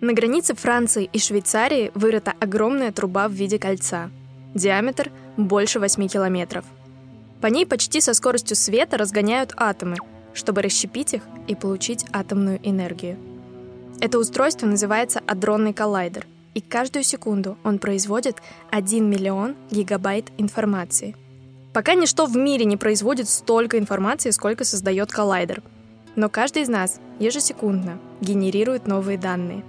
На границе Франции и Швейцарии вырыта огромная труба в виде кольца. Диаметр больше 8 километров. По ней почти со скоростью света разгоняют атомы, чтобы расщепить их и получить атомную энергию. Это устройство называется адронный коллайдер, и каждую секунду он производит 1 миллион гигабайт информации. Пока ничто в мире не производит столько информации, сколько создает коллайдер. Но каждый из нас ежесекундно генерирует новые данные.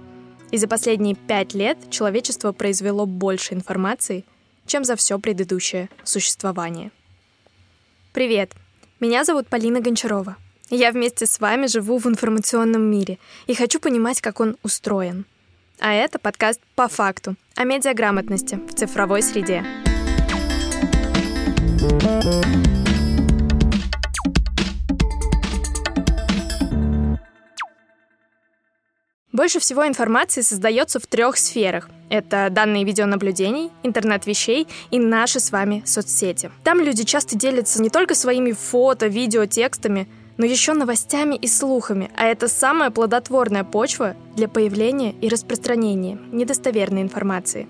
И за последние пять лет человечество произвело больше информации, чем за все предыдущее существование. Привет! Меня зовут Полина Гончарова. Я вместе с вами живу в информационном мире и хочу понимать, как он устроен. А это подкаст «По факту» о медиаграмотности в цифровой среде. Больше всего информации создается в трех сферах. Это данные видеонаблюдений, интернет вещей и наши с вами соцсети. Там люди часто делятся не только своими фото, видео, текстами – но еще новостями и слухами, а это самая плодотворная почва для появления и распространения недостоверной информации.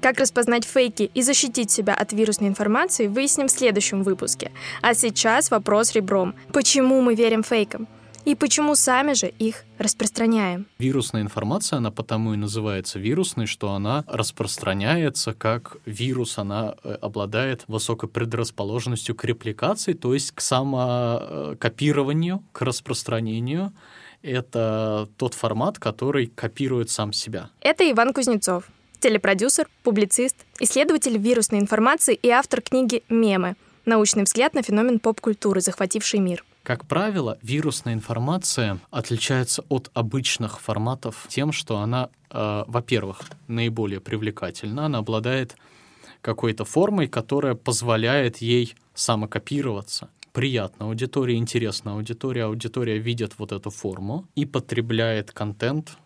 Как распознать фейки и защитить себя от вирусной информации, выясним в следующем выпуске. А сейчас вопрос ребром. Почему мы верим фейкам? И почему сами же их распространяем? Вирусная информация, она потому и называется вирусной, что она распространяется как вирус, она э, обладает высокой предрасположенностью к репликации, то есть к самокопированию, к распространению. Это тот формат, который копирует сам себя. Это Иван Кузнецов, телепродюсер, публицист, исследователь вирусной информации и автор книги «Мемы. Научный взгляд на феномен поп-культуры, захвативший мир». Как правило, вирусная информация отличается от обычных форматов тем, что она, э, во-первых, наиболее привлекательна, она обладает какой-то формой, которая позволяет ей самокопироваться. Приятно аудитории, интересна аудитория, аудитория видит вот эту форму и потребляет контент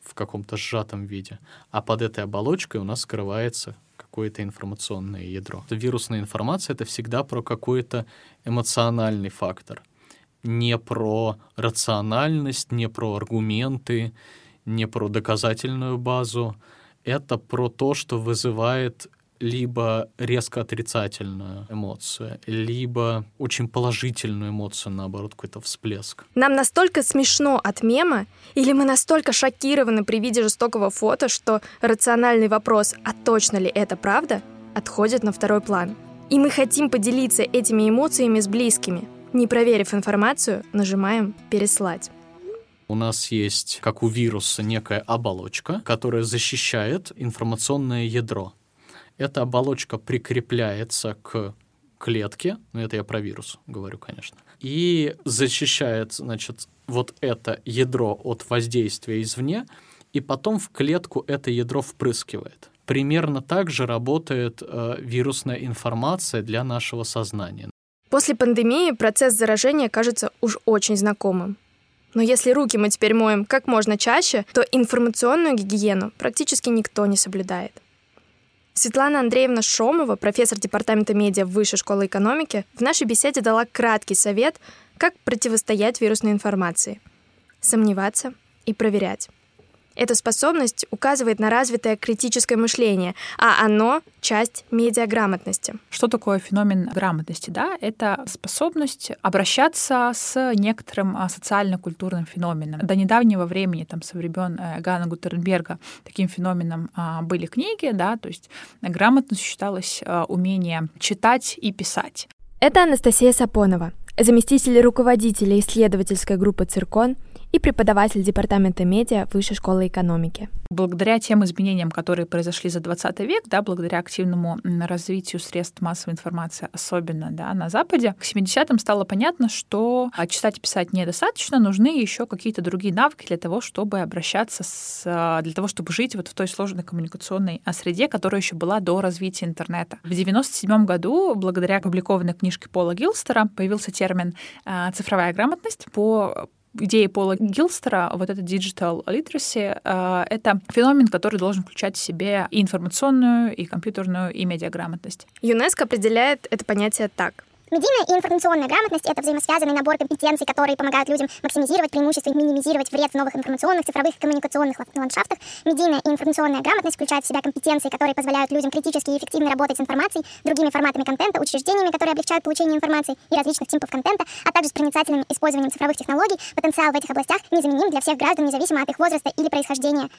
в каком-то сжатом виде. А под этой оболочкой у нас скрывается какое-то информационное ядро. Вирусная информация — это всегда про какой-то эмоциональный фактор — не про рациональность, не про аргументы, не про доказательную базу. Это про то, что вызывает либо резко отрицательную эмоцию, либо очень положительную эмоцию, наоборот, какой-то всплеск. Нам настолько смешно от мема, или мы настолько шокированы при виде жестокого фото, что рациональный вопрос, а точно ли это правда, отходит на второй план. И мы хотим поделиться этими эмоциями с близкими, не проверив информацию, нажимаем «Переслать». У нас есть, как у вируса, некая оболочка, которая защищает информационное ядро. Эта оболочка прикрепляется к клетке, ну это я про вирус говорю, конечно, и защищает, значит, вот это ядро от воздействия извне, и потом в клетку это ядро впрыскивает. Примерно так же работает э, вирусная информация для нашего сознания. После пандемии процесс заражения кажется уж очень знакомым. Но если руки мы теперь моем как можно чаще, то информационную гигиену практически никто не соблюдает. Светлана Андреевна Шомова, профессор департамента медиа Высшей школы экономики, в нашей беседе дала краткий совет, как противостоять вирусной информации. Сомневаться и проверять. Эта способность указывает на развитое критическое мышление, а оно — часть медиаграмотности. Что такое феномен грамотности? Да? Это способность обращаться с некоторым а, социально-культурным феноменом. До недавнего времени, там, со времен э, Ганна Гутернберга, таким феноменом а, были книги, да, то есть грамотность считалось а, умение читать и писать. Это Анастасия Сапонова, заместитель руководителя исследовательской группы «Циркон», и преподаватель Департамента медиа Высшей школы экономики. Благодаря тем изменениям, которые произошли за 20 век, да, благодаря активному развитию средств массовой информации, особенно да, на Западе, к 70-м стало понятно, что а, читать и писать недостаточно, нужны еще какие-то другие навыки для того, чтобы обращаться с, а, для того, чтобы жить вот в той сложной коммуникационной а, среде, которая еще была до развития интернета. В 97 году, благодаря опубликованной книжке Пола Гилстера, появился термин «цифровая грамотность». По идеи Пола Гилстера, вот это digital literacy, э, это феномен, который должен включать в себе и информационную, и компьютерную, и медиаграмотность. ЮНЕСКО определяет это понятие так. Медийная и информационная грамотность — это взаимосвязанный набор компетенций, которые помогают людям максимизировать преимущества и минимизировать вред в новых информационных, цифровых и коммуникационных ландшафтах. Медийная и информационная грамотность включает в себя компетенции, которые позволяют людям критически и эффективно работать с информацией, другими форматами контента, учреждениями, которые облегчают получение информации и различных типов контента, а также с проницательным использованием цифровых технологий. Потенциал в этих областях незаменим для всех граждан, независимо от их возраста или происхождения.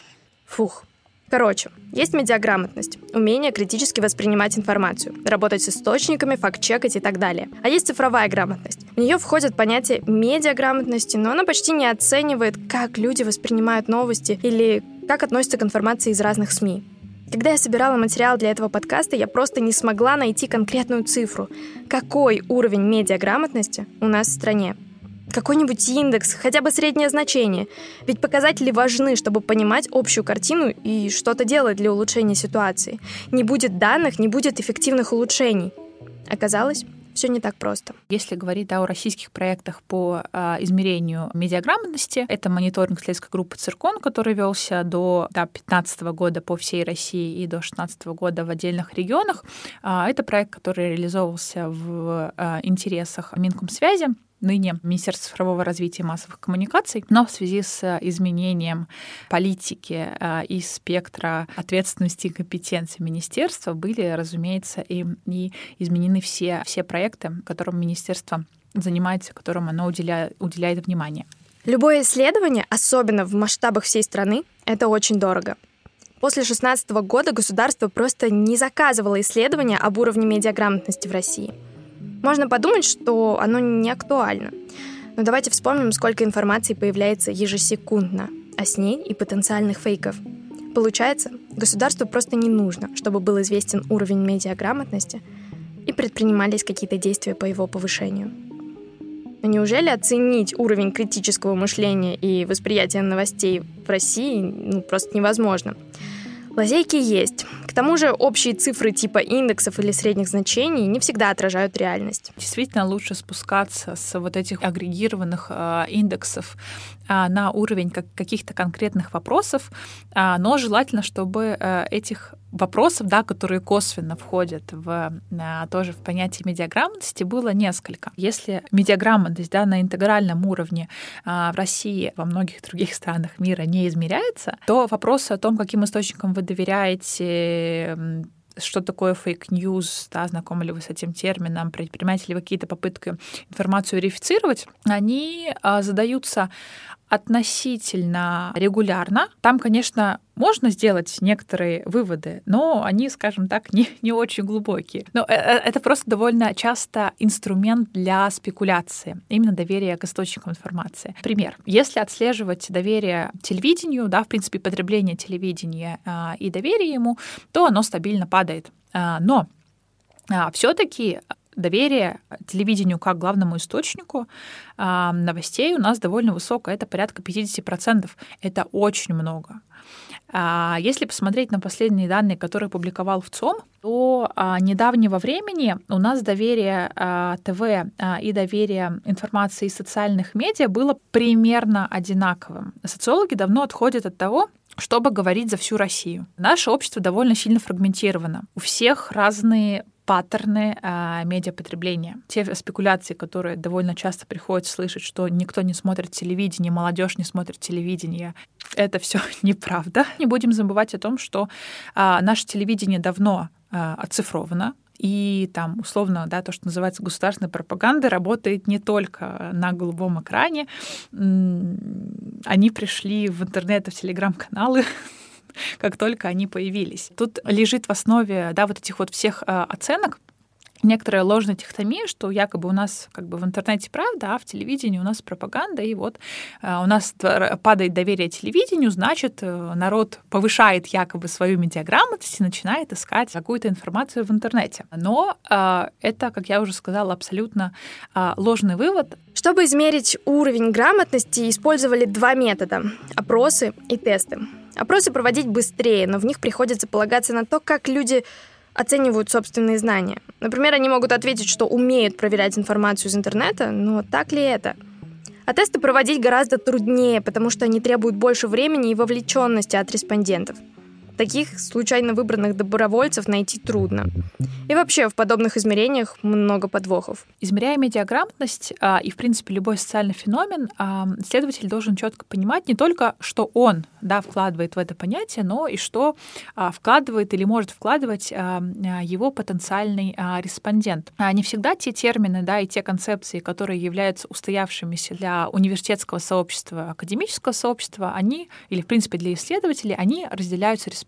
Фух, Короче, есть медиаграмотность, умение критически воспринимать информацию, работать с источниками, факт-чекать и так далее. А есть цифровая грамотность. В нее входит понятие медиаграмотности, но она почти не оценивает, как люди воспринимают новости или как относятся к информации из разных СМИ. Когда я собирала материал для этого подкаста, я просто не смогла найти конкретную цифру. Какой уровень медиаграмотности у нас в стране? Какой-нибудь индекс, хотя бы среднее значение. Ведь показатели важны, чтобы понимать общую картину и что-то делать для улучшения ситуации. Не будет данных, не будет эффективных улучшений. Оказалось, все не так просто. Если говорить да, о российских проектах по а, измерению медиаграмотности, это мониторинг исследовательской группы «Циркон», который велся до 2015 да, года по всей России и до 2016 года в отдельных регионах. А, это проект, который реализовывался в а, интересах Минкомсвязи ныне Министерство цифрового развития и массовых коммуникаций, но в связи с э, изменением политики э, и спектра ответственности и компетенций министерства были, разумеется, и, и изменены все, все проекты, которым министерство занимается, которым оно уделяет, уделяет внимание. Любое исследование, особенно в масштабах всей страны, это очень дорого. После 2016 года государство просто не заказывало исследования об уровне медиаграмотности в России – можно подумать, что оно не актуально. Но давайте вспомним, сколько информации появляется ежесекундно о сне и потенциальных фейков. Получается, государству просто не нужно, чтобы был известен уровень медиаграмотности и предпринимались какие-то действия по его повышению. Но неужели оценить уровень критического мышления и восприятия новостей в России ну, просто невозможно? Лазейки есть. Тому же общие цифры типа индексов или средних значений не всегда отражают реальность. Действительно лучше спускаться с вот этих агрегированных э, индексов э, на уровень как, каких-то конкретных вопросов, э, но желательно, чтобы э, этих вопросов, да, которые косвенно входят в, тоже в понятие медиаграмотности, было несколько. Если медиаграмотность да, на интегральном уровне в России, во многих других странах мира не измеряется, то вопросы о том, каким источникам вы доверяете, что такое fake news, да, знакомы ли вы с этим термином, предпринимаете ли вы какие-то попытки информацию верифицировать, они а, задаются относительно регулярно. Там, конечно, можно сделать некоторые выводы, но они, скажем так, не, не очень глубокие. Но э, э, это просто довольно часто инструмент для спекуляции, именно доверия к источникам информации. Пример. Если отслеживать доверие телевидению, да, в принципе, потребление телевидения э, и доверие ему, то оно стабильно падает. Э, но а, все-таки доверие телевидению как главному источнику э, новостей у нас довольно высокое, это порядка 50%. Это очень много. А если посмотреть на последние данные, которые публиковал ВЦОМ, то а, недавнего времени у нас доверие а, ТВ а, и доверие информации из социальных медиа было примерно одинаковым. Социологи давно отходят от того, чтобы говорить за всю Россию. Наше общество довольно сильно фрагментировано. У всех разные паттерны э, медиапотребления. Те спекуляции, которые довольно часто приходится слышать, что никто не смотрит телевидение, молодежь не смотрит телевидение, это все неправда. Не будем забывать о том, что э, наше телевидение давно э, оцифровано, и там, условно, да, то, что называется государственной пропагандой, работает не только на голубом экране. Они пришли в интернет, в телеграм-каналы, как только они появились. Тут лежит в основе да, вот этих вот всех э, оценок некоторая ложная техтомия, что якобы у нас как бы в интернете правда, а в телевидении у нас пропаганда, и вот э, у нас падает доверие телевидению, значит, э, народ повышает якобы свою медиаграмотность и начинает искать какую-то информацию в интернете. Но э, это, как я уже сказала, абсолютно ложный вывод. Чтобы измерить уровень грамотности, использовали два метода — опросы и тесты. Опросы проводить быстрее, но в них приходится полагаться на то, как люди оценивают собственные знания. Например, они могут ответить, что умеют проверять информацию из интернета, но так ли это? А тесты проводить гораздо труднее, потому что они требуют больше времени и вовлеченности от респондентов. Таких случайно выбранных добровольцев найти трудно. И вообще в подобных измерениях много подвохов. Измеряя медиаграмотность а, и, в принципе, любой социальный феномен, а, следователь должен четко понимать не только, что он да, вкладывает в это понятие, но и что а, вкладывает или может вкладывать а, а его потенциальный а, респондент. А не всегда те термины да, и те концепции, которые являются устоявшимися для университетского сообщества, академического сообщества, они, или, в принципе, для исследователей, они разделяются респондентами.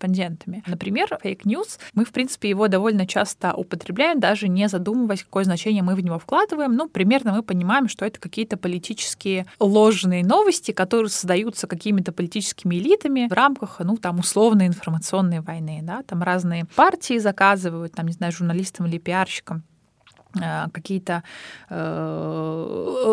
Например, fake news, мы, в принципе, его довольно часто употребляем, даже не задумываясь, какое значение мы в него вкладываем. Ну, примерно мы понимаем, что это какие-то политические ложные новости, которые создаются какими-то политическими элитами в рамках, ну, там, условной информационной войны, да, там разные партии заказывают, там, не знаю, журналистам или пиарщикам э, какие-то э,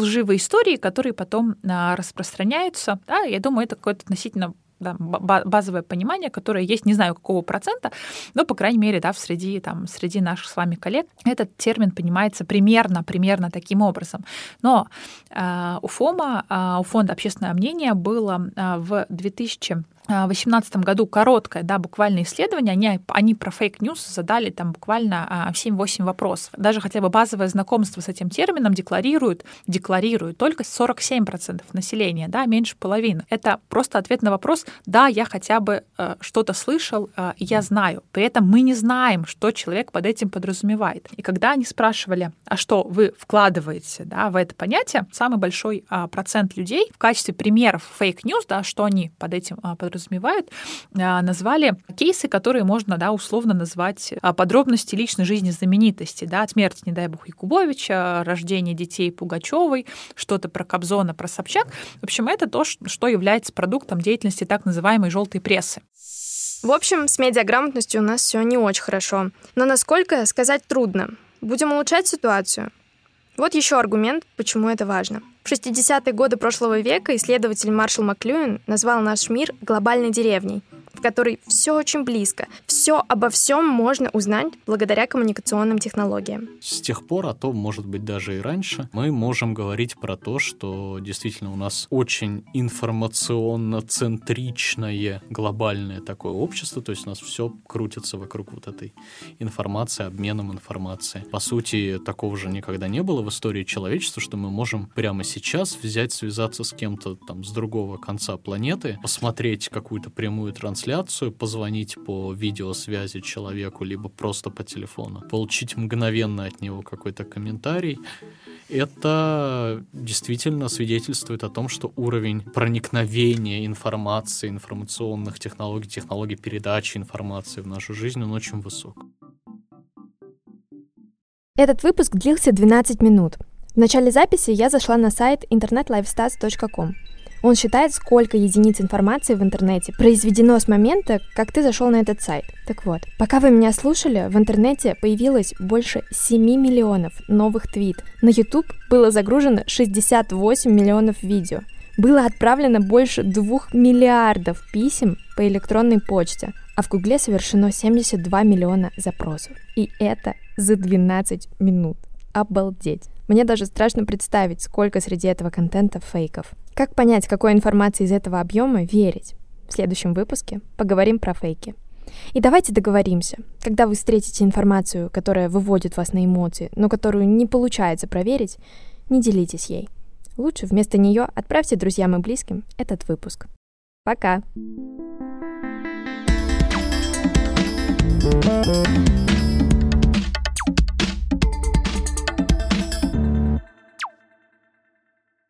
лживые истории, которые потом э, распространяются. Да, я думаю, это какое-то относительно да, базовое понимание, которое есть, не знаю какого процента, но, по крайней мере, да, в среди, там, среди наших с вами коллег этот термин понимается примерно, примерно таким образом. Но э, у ФОМа, э, у Фонда «Общественное мнение» было э, в 2000 2018 году короткое, да, буквально исследование, они, они про fake news задали там буквально 7-8 вопросов. Даже хотя бы базовое знакомство с этим термином декларируют, декларируют только 47% населения, да, меньше половины. Это просто ответ на вопрос, да, я хотя бы э, что-то слышал, э, я знаю. При этом мы не знаем, что человек под этим подразумевает. И когда они спрашивали, а что вы вкладываете да, в это понятие, самый большой э, процент людей в качестве примеров fake news, да, что они под этим э, подразумевает, а, назвали кейсы, которые можно да, условно назвать а, подробности личной жизни знаменитости. Да, смерть, не дай бог, Якубовича, рождение детей Пугачевой, что-то про Кобзона, про Собчак. В общем, это то, что является продуктом деятельности так называемой желтой прессы. В общем, с медиаграмотностью у нас все не очень хорошо. Но насколько, сказать трудно. Будем улучшать ситуацию? Вот еще аргумент, почему это важно. В 60-е годы прошлого века исследователь Маршал Маклюин назвал наш мир глобальной деревней — в которой все очень близко. Все обо всем можно узнать благодаря коммуникационным технологиям. С тех пор, а то, может быть, даже и раньше, мы можем говорить про то, что действительно у нас очень информационно-центричное глобальное такое общество, то есть у нас все крутится вокруг вот этой информации, обменом информацией. По сути, такого же никогда не было в истории человечества, что мы можем прямо сейчас взять, связаться с кем-то там с другого конца планеты, посмотреть какую-то прямую трансляцию трансляцию, позвонить по видеосвязи человеку, либо просто по телефону, получить мгновенно от него какой-то комментарий, это действительно свидетельствует о том, что уровень проникновения информации, информационных технологий, технологий передачи информации в нашу жизнь, он очень высок. Этот выпуск длился 12 минут. В начале записи я зашла на сайт internetlifestats.com. Он считает, сколько единиц информации в интернете произведено с момента, как ты зашел на этот сайт. Так вот, пока вы меня слушали, в интернете появилось больше 7 миллионов новых твит. На YouTube было загружено 68 миллионов видео. Было отправлено больше 2 миллиардов писем по электронной почте, а в Гугле совершено 72 миллиона запросов. И это за 12 минут. Обалдеть. Мне даже страшно представить, сколько среди этого контента фейков. Как понять, какой информации из этого объема верить? В следующем выпуске поговорим про фейки. И давайте договоримся. Когда вы встретите информацию, которая выводит вас на эмоции, но которую не получается проверить, не делитесь ей. Лучше вместо нее отправьте друзьям и близким этот выпуск. Пока! thank you